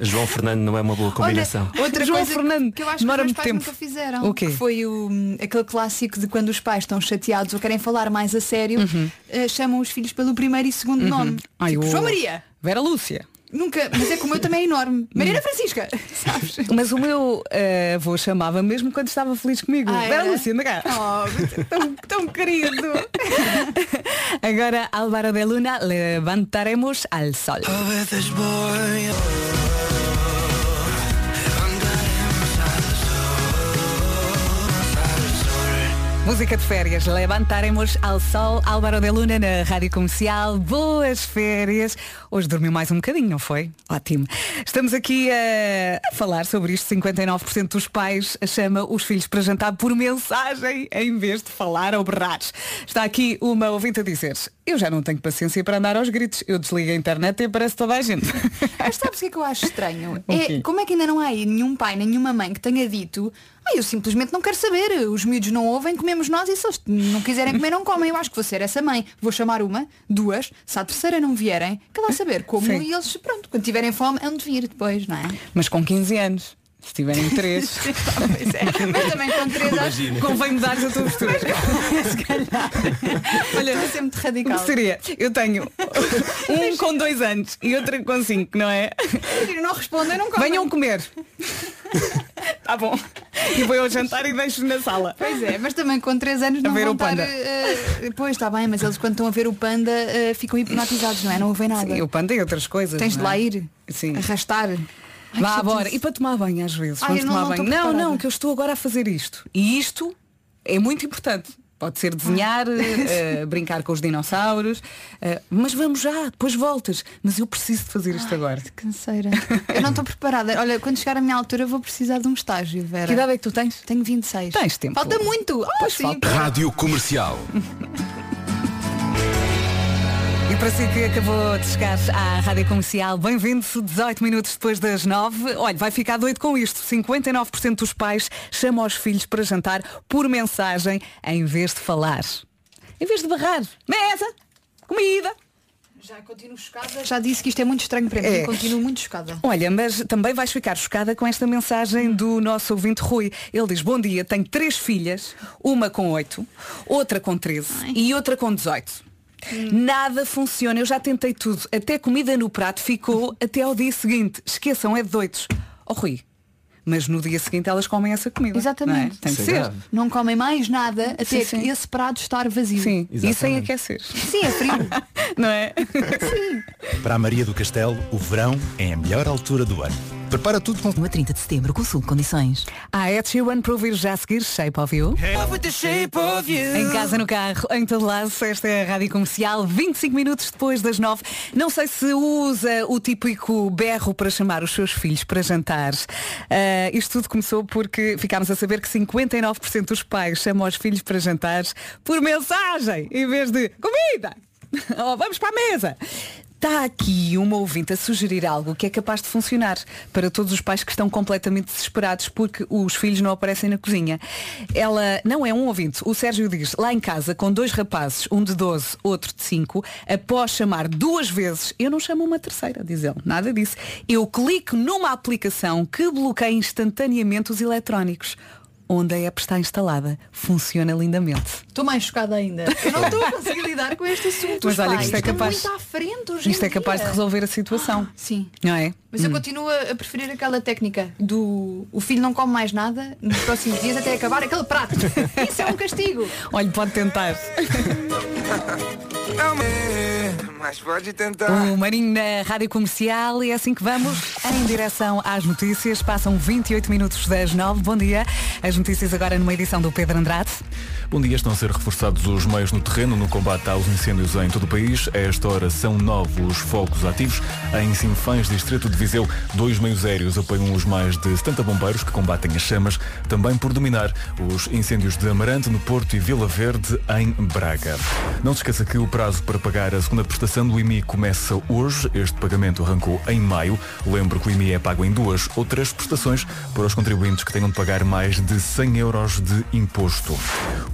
João Fernando não é uma boa combinação. Olha, outra João coisa Fernando, que eu acho que os meus pais tempo. nunca fizeram. O quê? Que foi o, aquele clássico de quando os pais estão chateados ou querem falar mais a sério, eh, chamam os filhos pelo primeiro e segundo nome. Uhum. Ai, Tipo, o- João Maria. Vera Lúcia. Nunca, mas é como eu também é enorme. Mariana Francisca. Sabes? Mas o meu eh, avô chamava mesmo quando estava feliz comigo. Ah, Vera era? Lúcia, anda cá. Oh, tão, tão querido. Agora Álvaro de Luna, levantaremos al sol. Música de férias, levantaremos ao sol, Álvaro de Luna na Rádio Comercial, boas férias. Hoje dormiu mais um bocadinho, não foi? Ótimo. Estamos aqui a, a falar sobre isto, 59% dos pais chama os filhos para jantar por mensagem em vez de falar ou berrar. Está aqui uma ouvinte a dizer, eu já não tenho paciência para andar aos gritos, eu desligo a internet e aparece toda a gente. Mas sabes o que é que eu acho estranho? É, como é que ainda não há aí nenhum pai, nenhuma mãe que tenha dito ah, eu simplesmente não quero saber, os miúdos não ouvem, comemos nós e se eles não quiserem comer não comem. Eu acho que vou ser essa mãe. Vou chamar uma, duas, se a terceira não vierem, que lá saber como Sim. e eles, pronto, quando tiverem fome, hão de vir depois, não é? Mas com 15 anos, se tiverem 3, Pois é. Mas também com três anos. Imagina. convém mudar a tua postura. Olha, vai ser muito radical. seria? Eu tenho um com dois anos e outro com cinco, não é? Não respondem, não comem. Venham comer. Tá bom. E vou ao jantar e deixo na sala. Pois é, mas também com 3 anos não A ver vão o panda. estar. eh, pois está bem, mas eles quando estão a ver o panda eh, ficam hipnotizados, não é? Não ouvem nada. Sim, o panda e outras coisas. Tens de não é? lá ir, Sim. arrastar. Ai, Vá embora. chatice. E para tomar banho às vezes. Ai, Vamos não- tomar não banho. Não, preparada. não, que eu estou agora a fazer isto. E isto é muito importante. Pode ser desenhar, eh, brincar com os dinossauros. eh, mas vamos já, depois voltas. Mas eu preciso de fazer isto agora. Que canseira. Eu não estou preparada. Olha, quando chegar a minha altura vou precisar de um estágio, Vera. Que idade é que tu tens? Tenho 26. Tens tempo. Falta muito. Ah, Pois sim. falta. Rádio Comercial. Para si que acabou de chegar à Rádio Comercial, bem-vindo, 18 minutos depois das 9. Olha, vai ficar doido com isto. 59% dos pais chamam os filhos para jantar por mensagem em vez de falar. Em vez de barrar. Mesa, comida. Já continuo chocada. Já disse que isto é muito estranho para mim. É. Continuo muito chocada. Olha, mas também vais ficar chocada com esta mensagem do nosso ouvinte Rui. Ele diz, bom dia, tenho três filhas, uma com 8, outra com 13 e outra com 18. Nada funciona, eu já tentei tudo. Até comida no prato ficou até ao dia seguinte. Esqueçam, é de doidos. Oh Rui, mas no dia seguinte elas comem essa comida. Exatamente. Não é? Tem é ser. grave. Não comem mais nada até Sim, sim. esse prato estar vazio. Sim, e sem Exatamente. aquecer. Sim, é frio. Não é? Para a Maria do Castelo, o verão é a melhor altura do ano. Prepara tudo com a 30 de setembro, consulte condições. Há Ed Sheeran para ouvir já a seguir Shape of You. Em casa, no carro, em todo lado, esta é a Rádio Comercial, 25 minutos depois das 9. Não sei se usa o típico berro para chamar os seus filhos para jantar. Ah, isto tudo começou porque ficámos a saber que 59% dos pais chamam os filhos para jantar por mensagem, em vez de comida. Oh, vamos para a mesa. Está aqui uma ouvinte a sugerir algo que é capaz de funcionar para todos os pais que estão completamente desesperados porque os filhos não aparecem na cozinha. Ela não é um ouvinte. O Sérgio diz, lá em casa, com dois rapazes, um de 12, outro de 5, após chamar duas vezes, eu não chamo uma terceira, diz ele. Nada disso. Eu clico numa aplicação que bloqueia instantaneamente os eletrónicos. Onde a app está instalada. Funciona lindamente. Estou mais chocada ainda. Eu não estou a conseguir lidar com este assunto. Mas olha que isto é capaz- muito à frente hoje Isto é capaz de resolver a situação. Sim. Não é? Mas eu continuo a preferir aquela técnica do o filho não come mais nada nos próximos dias até acabar aquele prato. Isso é um castigo. Olha, pode tentar. Mas pode tentar. O Marinho na Rádio Comercial e é assim que vamos em direção às notícias. Passam 28 minutos das 9. Bom dia. As notícias agora numa edição do Pedro Andrade. Bom dia, estão a ser reforçados os meios no terreno no combate aos incêndios em todo o país. A esta hora são nove os focos ativos. Em Sinfãs, distrito de Viseu, dois meios aéreos apoiam os mais de 70 bombeiros que combatem as chamas, também por dominar os incêndios de Amarante, no Porto e Vila Verde, em Braga. Não se esqueça que o prazo para pagar a segunda prestação do IMI começa hoje. Este pagamento arrancou em maio. Lembro que o IMI é pago em duas ou três prestações para os contribuintes que tenham de pagar mais de 100 euros de imposto.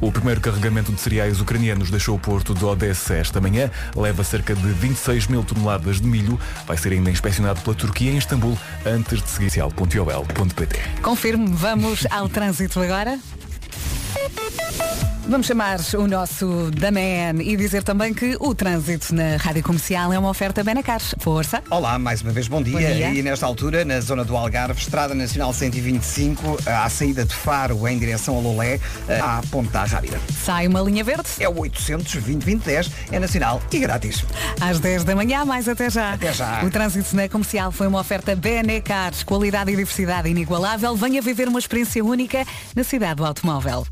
O primeiro carregamento de cereais ucranianos deixou o porto de Odessa esta manhã. Leva cerca de 26 mil toneladas de milho. Vai ser ainda inspecionado pela Turquia em Istambul antes de seguir. Confirme, vamos ao trânsito agora. Vamos chamar o nosso Daman e dizer também que o trânsito na Rádio Comercial é uma oferta Benacar. Força. Olá, mais uma vez bom dia. Bom dia. E nesta altura, na zona do Algarve, Estrada Nacional 125, à saída de Faro em direção a Lolé, à Ponta Rábida. Sai uma linha verde. É o 800 2010 é nacional e grátis. Às 10 da manhã, mais até já. Até já. O trânsito na comercial foi uma oferta Benecar. Qualidade e diversidade inigualável. Venha viver uma experiência única na cidade do automóvel.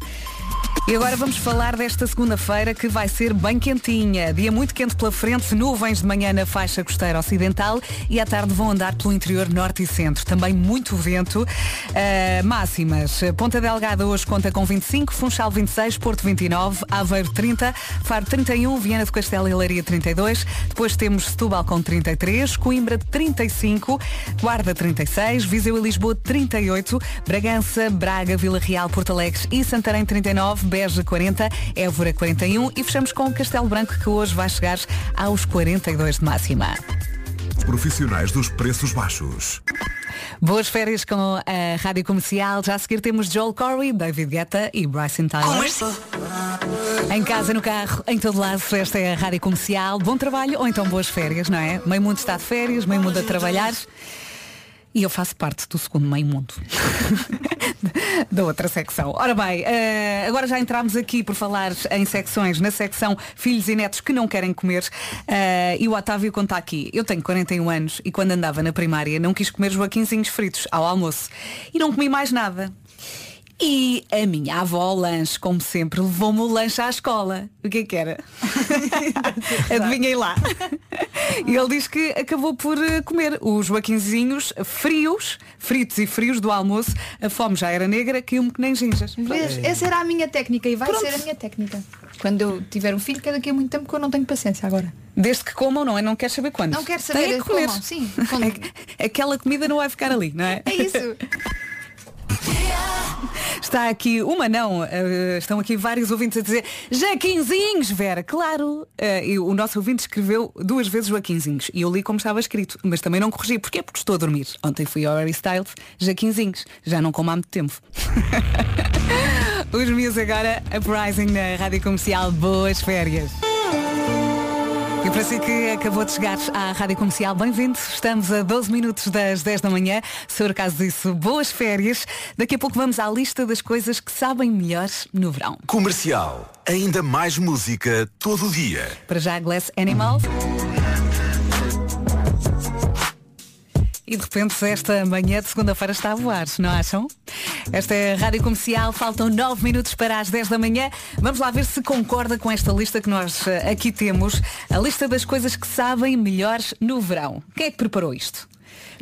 E agora vamos falar desta segunda-feira que vai ser bem quentinha. Dia muito quente pela frente, nuvens de manhã na faixa costeira ocidental e à tarde vão andar pelo interior norte e centro. Também muito vento. Uh, máximas. Ponta Delgada hoje conta com 25, Funchal 26, Porto 29, Aveiro 30, Faro 31, Viana do Castelo e Leiria 32. Depois temos Setúbal com 33, Coimbra 35, Guarda 36, Viseu e Lisboa 38, Bragança, Braga, Vila Real, Porto Alegre e Santarém 39, Beja 40, Évora 41 e fechamos com o Castelo Branco que hoje vai chegar aos 42 de máxima. Profissionais dos preços baixos. Boas férias com a Rádio Comercial. Já a seguir temos Joel Corey, David Guetta e Bryson Tyler. Em casa, no carro, em todo lado, esta é a Rádio Comercial. Bom trabalho ou então boas férias, não é? Meio mundo está de férias, meio mundo a trabalhar. E eu faço parte do segundo meio mundo. da outra secção. Ora bem, eh, agora já entramos aqui por falar em secções, na secção Filhos e Netos que não querem comer. eh, e o Otávio conta aqui. Eu tenho 41 anos e quando andava na primária não quis comer joaquinzinhos fritos ao almoço. E não comi mais nada. E a minha avó lanche, como sempre, levou-me o lanche à escola. O que é que era? Adivinhei lá. E ele diz que acabou por eh, comer os joaquinzinhos frios, fritos e frios do almoço. A fome já era negra, caiu-me que nem ginjas. Vês? Essa era a minha técnica e vai ser a minha técnica. Quando eu tiver um filho, que é daqui a muito tempo que eu não tenho paciência agora. Desde que comam, não é? Não quer saber quando. Não quero saber Tem que comer. como, sim. Aquela comida não vai ficar ali, não é? É isso. Está aqui uma não, eh, estão aqui vários ouvintes a dizer Jaquinzinhos, Vera, claro. E o nosso ouvinte escreveu duas vezes Joaquinzinhos e eu li como estava escrito, mas também não corrigi. Porquê? Porque estou a dormir. Ontem fui ao Harry Styles, Jaquinzinhos. Já não como há muito tempo. Os meus agora, Uprising na Rádio Comercial. Boas férias. E para si que acabou de chegar à Rádio Comercial, bem-vindo. Estamos a 12 minutos das 10 da manhã. Se for o caso disso, boas férias. Daqui a pouco vamos à lista das coisas que sabem melhor no verão. Comercial. Ainda mais música todo o dia. Para já, Glass Animals. E de repente esta manhã de segunda-feira está a voar, não acham? Esta é a Rádio Comercial, faltam 9 minutos para as 10 da manhã. Vamos lá ver se concorda com esta lista que nós eh, aqui temos. A lista das coisas que sabem melhores no verão. Quem é que preparou isto?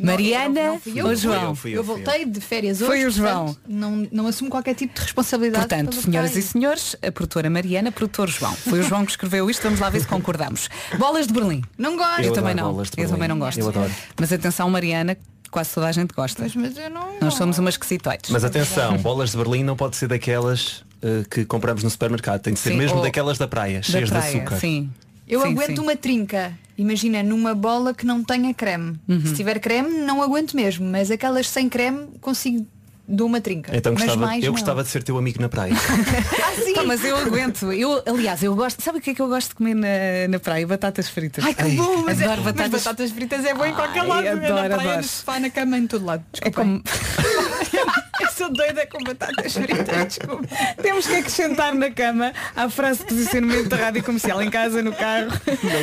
Mariana Não, não fui eu. ou João? Fui eu, voltei de férias hoje. Foi o João. portanto, Não, não assumo qualquer tipo de responsabilidade. Portanto, senhoras e está senhores, a produtora Mariana, produtor João. Foi o João que escreveu isto, vamos lá ver se concordamos. Bolas de Berlim. Não gosto. Eu, Eu também não. Eu também não gosto. Eu adoro. Mas atenção, Mariana, quase toda a gente gosta. Mas, mas eu não. Nós somos umas esquisitoites. Mas atenção, bolas de Berlim não pode ser daquelas eh, que compramos no supermercado. Tem de ser Sim, mesmo ou- daquelas da praia, Da cheias praia, de açúcar. Sim. Eu Sim, aguento sim. uma trinca. Imagina, numa bola que não tenha creme. Uhum. Se tiver creme, não aguento mesmo. Mas aquelas sem creme, consigo dou uma trinca. Então mas gostava, mais eu não. gostava de ser teu amigo na praia. Pá, mas eu aguento. Eu, aliás, eu gosto. Sabe o que é que eu gosto de comer na, na praia? Batatas fritas. Ai, que bom! Mas, é- adoro mas batatas. batatas fritas é bom em qualquer Ai, lado. é adoro, na praia, adoro. no sofá, na cama, em todo lado. É como... Eu sou doida com batatas fritas, desculpa. Temos que acrescentar na cama a frase de posicionamento da rádio comercial em casa, no carro,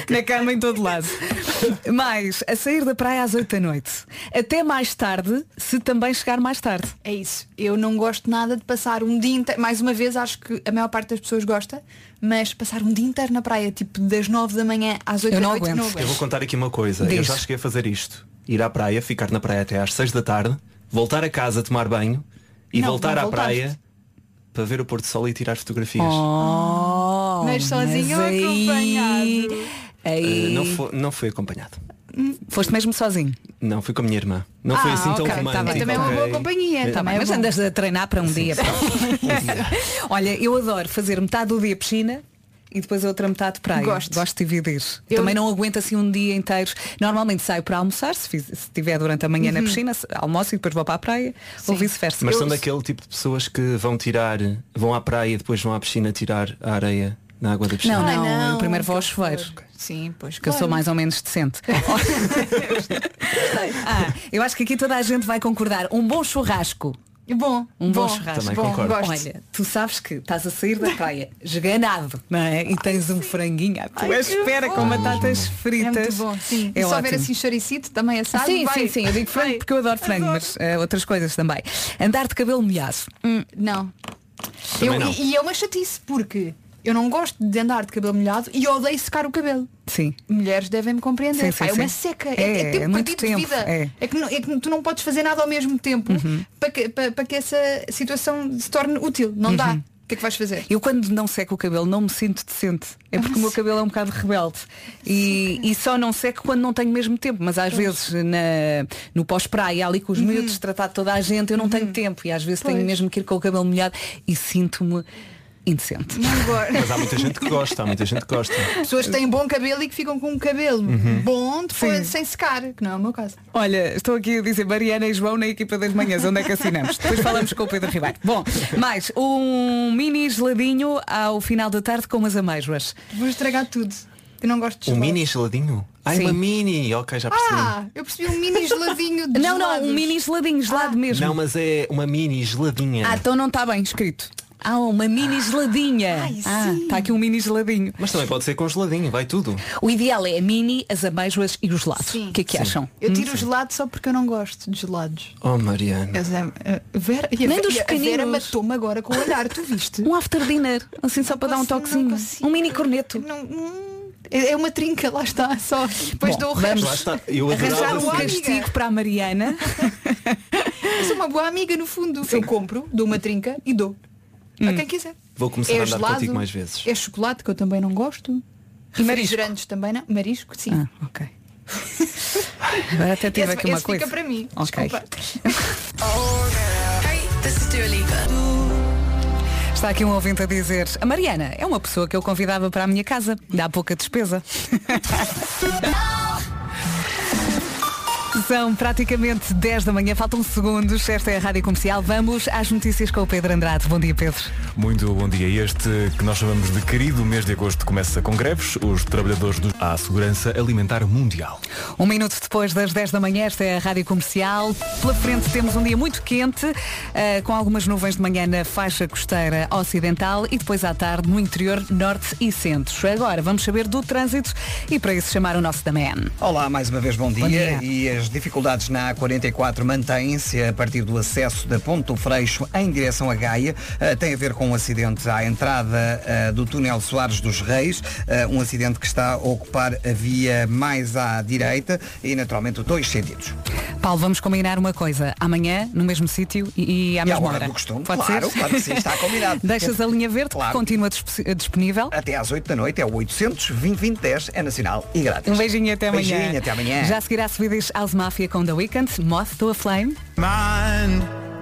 na cama, em todo lado. Mais, a sair da praia às 8 da noite. Até mais tarde, se também chegar mais tarde. É isso. Eu não gosto nada de passar um dia inteiro. Mais uma vez, acho que a maior parte das pessoas gosta, mas passar um dia inteiro na praia, tipo das 9 da manhã às 8 Eu da não noite, aguento. não Eu aguento. vou contar aqui uma coisa. Eu Diz. já cheguei a fazer isto. Ir à praia, ficar na praia até às 6 da tarde, voltar a casa, tomar banho e Não, voltar não à praia para ver o pôr do sol e tirar fotografias. Oh, Mas sozinho ou aí- acompanhado? Aí... Eh, não, fo- não fui acompanhado. Foste mesmo sozinho. Não, fui com a minha irmã. Não foi Ah, assim tão ok, tá romântico. Também é uma boa companhia. Eh, bem, é mas bom. andas a treinar para um dia. pronto. Olha, eu adoro fazer metade do dia piscina e depois a outra metade praia. Gosto. Gosto de dividir. Eu- Também não aguento assim um dia inteiro. Normalmente saio para almoçar, se, fiz- se estiver durante a manhã Uhum. na piscina, almoço e depois vou para a praia, ou vice-versa. Mas Eu- são daquele tipo de pessoas que vão tirar, vão à praia e depois vão à piscina tirar a areia na água da piscina. Não, Ai, não, não, eu primeiro vou ao chuveiro. Sim, pois. Que eu sou mais ou menos decente. ah, eu acho que aqui toda a gente vai concordar. Um bom churrasco. Bom, Um bom, bom. churrasco. Também Bom, concordo. gosto. Olha, tu sabes que estás a sair da praia esganado, não é? E tens um franguinho à tua espera com batatas É fritas. muito bom, sim. É e se houver ótimo. assim choricito também assado, sim, vai. sim, sim, eu digo frango Vai. porque eu adoro frango, mas eh, outras coisas também. Andar de cabelo molhado. Hum, não. Eu- não. E, e é uma chatice, porque eu não gosto de andar de cabelo molhado e odeio secar o cabelo. Sim. Mulheres devem me compreender. Sim, sim, Pá, é uma sim. seca, É, é, é tempo é muito perdido de tempo, vida. é. Uhum. que, não- é que tu não podes fazer nada ao mesmo tempo para, que, para, para que essa situação se torne útil. Não dá. Uhum. O que é que vais fazer? Eu quando não seco o cabelo não me sinto decente. É porque o meu cabelo é um bocado rebelde. E, e só não seco quando não tenho mesmo tempo. Mas às vezes na, no pós-praia, ali com os miúdos, tratar toda a gente, eu não tenho tempo. E às vezes tenho Pois. mesmo que ir com o cabelo molhado e sinto-me indecente. Não. Mas há muita gente que gosta, há muita gente que gosta. Pessoas que têm bom cabelo e que ficam com um cabelo Uhum. bom depois sem secar, que não é o meu caso. Olha, estou aqui a dizer Mariana e João na equipa das manhãs, onde é que assinamos? Depois falamos com o Pedro Ribeiro. Bom, mais um mini geladinho ao final da tarde com umas amêijoas. Vou estragar tudo. Eu não gosto de Um mini geladinho? Ai, Sim. uma mini, ok, já percebi. Ah, eu percebi um mini geladinho de Não, não, gelados. um mini geladinho, gelado mesmo. Não, mas é uma mini geladinha. Ah, então não está bem escrito. Ah, uma mini geladinha. ah, está aqui um mini geladinho. Mas também pode ser congeladinho, vai tudo. O ideal é a mini, as amêijoas e o gelado. Sim. O que é que Sim. acham? Eu Hum? tiro o gelado só porque eu não gosto de gelados. Oh Mariana. É, é, Vera, e a, Nem dos a Vera pequeninos. matou-me agora com o olhar, tu viste? Um after dinner, assim só para dar um toquezinho. Um mini corneto. É é uma trinca, lá está, só. Depois Bom, dou o resto. Lá está. Eu Arranjar um castigo para a Mariana. Eu sou uma boa amiga no fundo. Eu compro, dou uma trinca e dou. A quem quiser. Vou começar é a andar gelado, contigo mais vezes. É chocolate que eu também não gosto. E marisco? Refrigerantes também não. Marisco, sim. Ah, ok. Agora até tive Esse- aqui uma esse coisa. fica para mim. Ok. Desculpa. This is Dua Lipa. Está aqui um ouvinte a dizer, a Mariana é uma pessoa que eu convidava para a minha casa. Dá pouca despesa. São praticamente 10 da manhã, faltam segundos. Esta é a Rádio Comercial. Vamos às notícias com o Pedro Andrade. Bom dia, Pedro. Muito bom dia. Este que nós chamamos de querido mês de agosto começa com greves. Os trabalhadores do... à Segurança Alimentar Mundial. Um minuto depois das 10 da manhã, esta é a Rádio Comercial. Pela frente temos um dia muito quente, eh, com algumas nuvens de manhã na faixa costeira ocidental e depois à tarde no interior norte e centro. Agora vamos saber do trânsito e para isso chamar o nosso da Man. Olá, mais uma vez bom dia. Bom dia. E as dificuldades na A44 mantêm-se a partir do acesso da Ponte do Freixo em direção a Gaia. Uh, tem a ver com um acidente à entrada uh, do túnel Soares dos Reis, uh, um acidente que está a ocupar a via mais à direita e naturalmente dois sentidos. Paulo, vamos combinar uma coisa. Amanhã, no mesmo sítio e, e à E mesma hora hora. do costume, Pode claro, ser? claro que sim, está combinado. Deixas a linha verde, Claro. que continua disp- disponível. Até às 8 da noite é o 800 2010 é nacional e grátis. Um beijinho até amanhã. Beijinho até amanhã. Já a seguir a Mafia com The Weeknd, Moth to a Flame.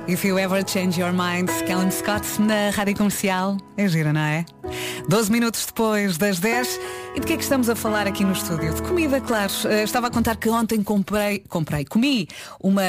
If you ever change your mind, Callum Scott na Rádio Comercial. É gira, não é? 12 minutos depois das 10. E de que é que estamos a falar aqui no estúdio? De comida, claro. Eh, estava a contar que ontem comprei, comprei, comi uma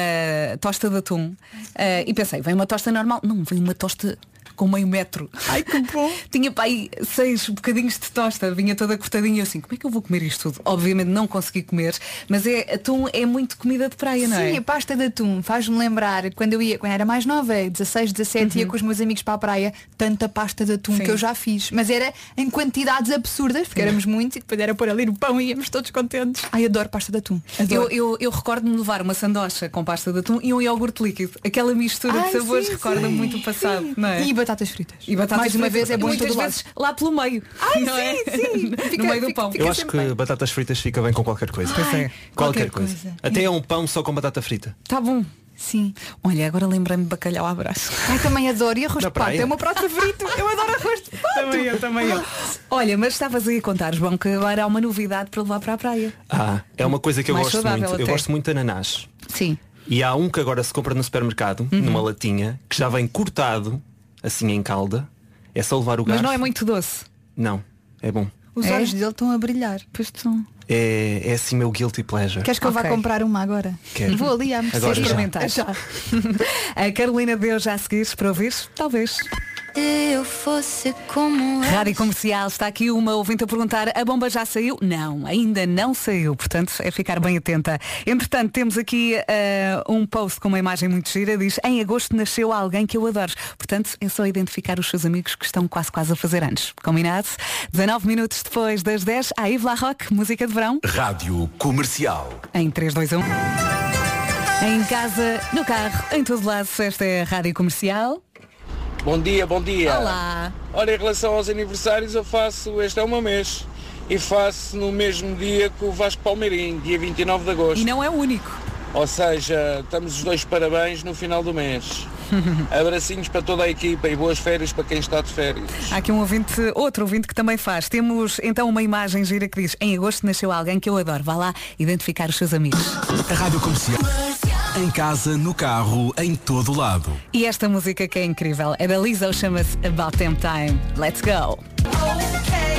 tosta de atum eh, e pensei, vem uma tosta normal? Não, vem uma tosta com meio metro. Ai, que bom! Tinha para aí seis bocadinhos de tosta, vinha toda cortadinha. Eu assim, como é que eu vou comer isto tudo? Obviamente não consegui comer, mas é, atum é muito comida de praia, não é? Sim, a pasta de atum faz-me lembrar quando eu ia, quando era mais nova, 16, 17, ia com os meus amigos para a praia, tanta pasta de atum Uhum. Sim. que eu já fiz. Mas era em quantidades absurdas, porque éramos muitos e depois era pôr ali no pão e íamos todos contentes. Ai, adoro pasta de atum. Eu, Adoro. eu, eu recordo-me levar uma sandocha com pasta de atum e um iogurte líquido. Aquela mistura Ai, de sabores sim, recorda sim, muito o passado, sim. não é? Batatas fritas. E batatas Mais uma fritas, vez é bom em muitas todo lado. vezes lá pelo meio. Ai, não é? sim, sim. no Fica- meio do fica- pão. fica Eu acho que bem. batatas fritas fica bem com qualquer coisa. Pois é. Qualquer, qualquer coisa. coisa. Até é um pão só com batata frita. Tá bom. Sim. Olha, agora lembrei-me de bacalhau à brás. Ai, também adoro. E arroz Na de pato. praia. É o meu prato favorito. Eu adoro arroz de pato. Também eu, também eu. Olha, mas estavas aí a contar, João, que agora há uma novidade para levar para a praia. Ah, é uma coisa que eu Mais gosto muito. Eu até. gosto muito de ananás. Sim. E há um que agora se compra no supermercado, Uhum. numa latinha, que já vem cortado, assim em calda. É só levar o Mas garfo. não é muito doce. Não, é bom. Os É? olhos dele estão a brilhar. Pois estão. É, é assim meu guilty pleasure. Queres que eu vá comprar uma agora? Quero. Vou ali à já. Experimentar. Já. A Carolina deu já a seguir para ouvir? Talvez. Eu fosse como Rádio Comercial, está aqui uma ouvinte a perguntar, a bomba já saiu? Não, ainda não saiu, portanto é ficar bem atenta. Entretanto, temos aqui eh, um post com uma imagem muito gira, diz, em agosto nasceu alguém que eu adoro. Portanto, é só identificar os seus amigos que estão quase quase a fazer anos. Combinado? 19 minutos depois das 10, a Yves La Roque, música de verão, Rádio Comercial. em 3, 2, 1. Em casa, no carro, em todo lado, esta é a Rádio Comercial. Bom dia, bom dia. Olá. Olha, em relação aos aniversários, eu faço, este é o meu mês, e faço no mesmo dia que o Vasco Palmeirim, dia 29 de agosto. E não é o único. Ou seja, estamos os dois parabéns no final do mês. Abracinhos para toda a equipa e boas férias para quem está de férias. Há aqui um ouvinte, outro ouvinte que também faz. Temos então uma imagem gira que diz em agosto nasceu alguém que eu adoro. Vá lá identificar os seus amigos. A Rádio Comercial. Em casa, no carro, em todo lado. E esta música que é incrível é da Lizzo, chama-se About Them Time. Let's go. Ok.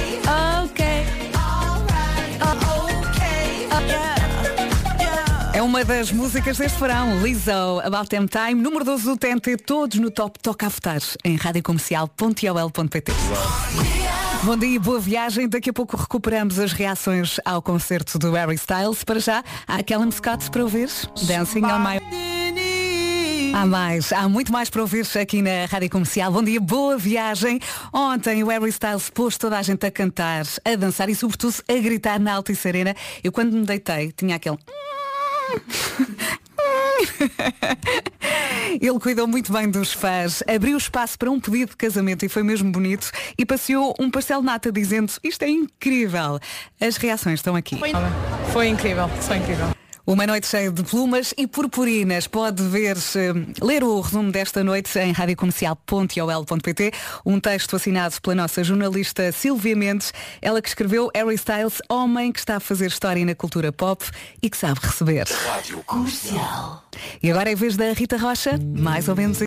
Uma das músicas deste verão, Lizzo, About Them Time, número 12 do TNT, todos no top, toca a votar em radiocomercial.ol.pt. Bom dia, boa viagem. Daqui a pouco recuperamos as reações ao concerto do Harry Styles. Para já, há Callum Scott para ouvir, Dancing on My... Há mais, há muito mais para ouvir aqui na Rádio Comercial. Bom dia, boa viagem. Ontem o Harry Styles pôs toda a gente a cantar, a dançar e sobretudo a gritar na Alta e Serena. Eu quando me deitei tinha aquele... Ele cuidou muito bem dos fãs, abriu espaço para um pedido de casamento e foi mesmo bonito e passeou um pastel nata dizendo isto é incrível. As reações estão aqui. Foi, foi incrível, foi incrível. Uma noite cheia de plumas e purpurinas. Pode ver, eh, ler o resumo desta noite em radiocomercial.ol.pt. Um texto assinado pela nossa jornalista Silvia Mendes. Ela que escreveu Harry Styles, homem que está a fazer história na cultura pop e que sabe receber. Rádio Comercial. E agora em vez da Rita Rocha, mais ou menos.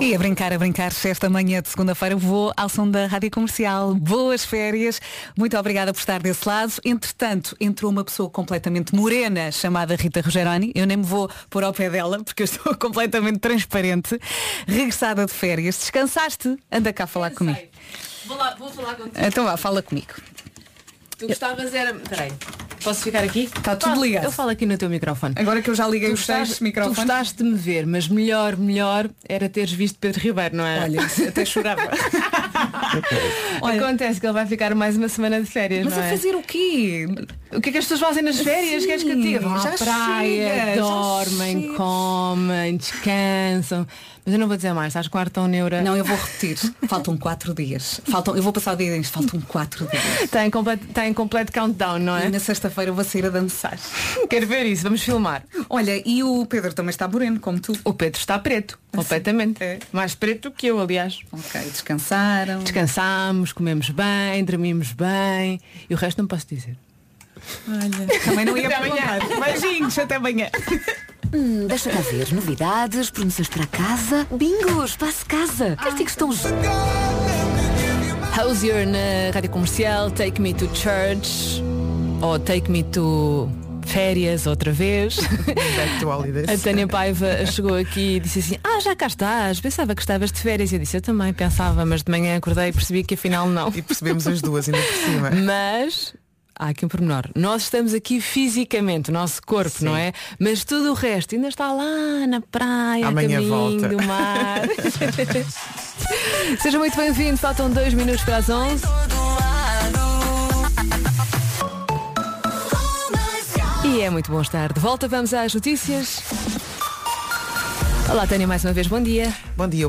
E a brincar, a brincar, esta manhã de segunda-feira vou ao som da Rádio Comercial. Boas férias. Muito obrigada por estar desse lado. Entretanto, entrou uma pessoa completamente morena chamada Rita Rogeroni. Eu nem me vou pôr ao pé dela porque eu estou completamente transparente. Regressada de férias. Descansaste? Anda cá a falar comigo. Vou, lá, vou falar contigo. Então vá, fala comigo. Tu gostavas era. Peraí. Posso ficar aqui? Está tudo ligado. Eu falo aqui no teu microfone. Agora que eu já liguei Tu os gostaste- microfones. Tu gostaste de me ver, mas melhor, melhor era teres visto Pedro Ribeiro, não é? Olha, até chorava. Acontece que ele vai ficar mais uma semana de férias, Mas não a é? fazer o quê? O que é que as pessoas fazem nas férias? Sim, Queres que eu diga? Vão à praia, chega, dormem, comem, descansam. Mas eu não vou dizer mais, estás com ar tão neura. Não, eu vou repetir. Faltam quatro dias. Faltam, eu vou passar o dia disto. Faltam quatro dias. Está em completo, está em completo countdown, não E é? na sexta-feira eu vou sair a dançar. Quero ver isso, vamos filmar. Olha, e o Pedro também está moreno, como tu. O Pedro está preto, completamente. É. Mais preto que eu, aliás. Ok, descansaram. Descansámos, comemos bem, dormimos bem e o resto não posso dizer. Olha, também não ia Até amanhã. Beijinhos, até amanhã. Hum, deixa cá ver. Novidades, promoções para casa. Bingo, espaço casa. Castigos estão Hosier na rádio comercial, Take Me to Church ou Take Me to Férias outra vez. A Tânia Paiva chegou aqui e disse assim, ah já cá estás, pensava que estavas de férias. Eu disse, eu também pensava, mas de manhã acordei e percebi que afinal não. E percebemos as duas ainda por cima. Mas há aqui um pormenor. Nós estamos aqui fisicamente, o nosso corpo, não é? Mas tudo o resto ainda está lá na praia, a Amanhã caminho volta. do mar. Seja muito bem-vindo, faltam dois minutos para as 11. E é muito bom estar de volta. Vamos às notícias. Olá, Tânia, mais uma vez, bom dia. Bom dia.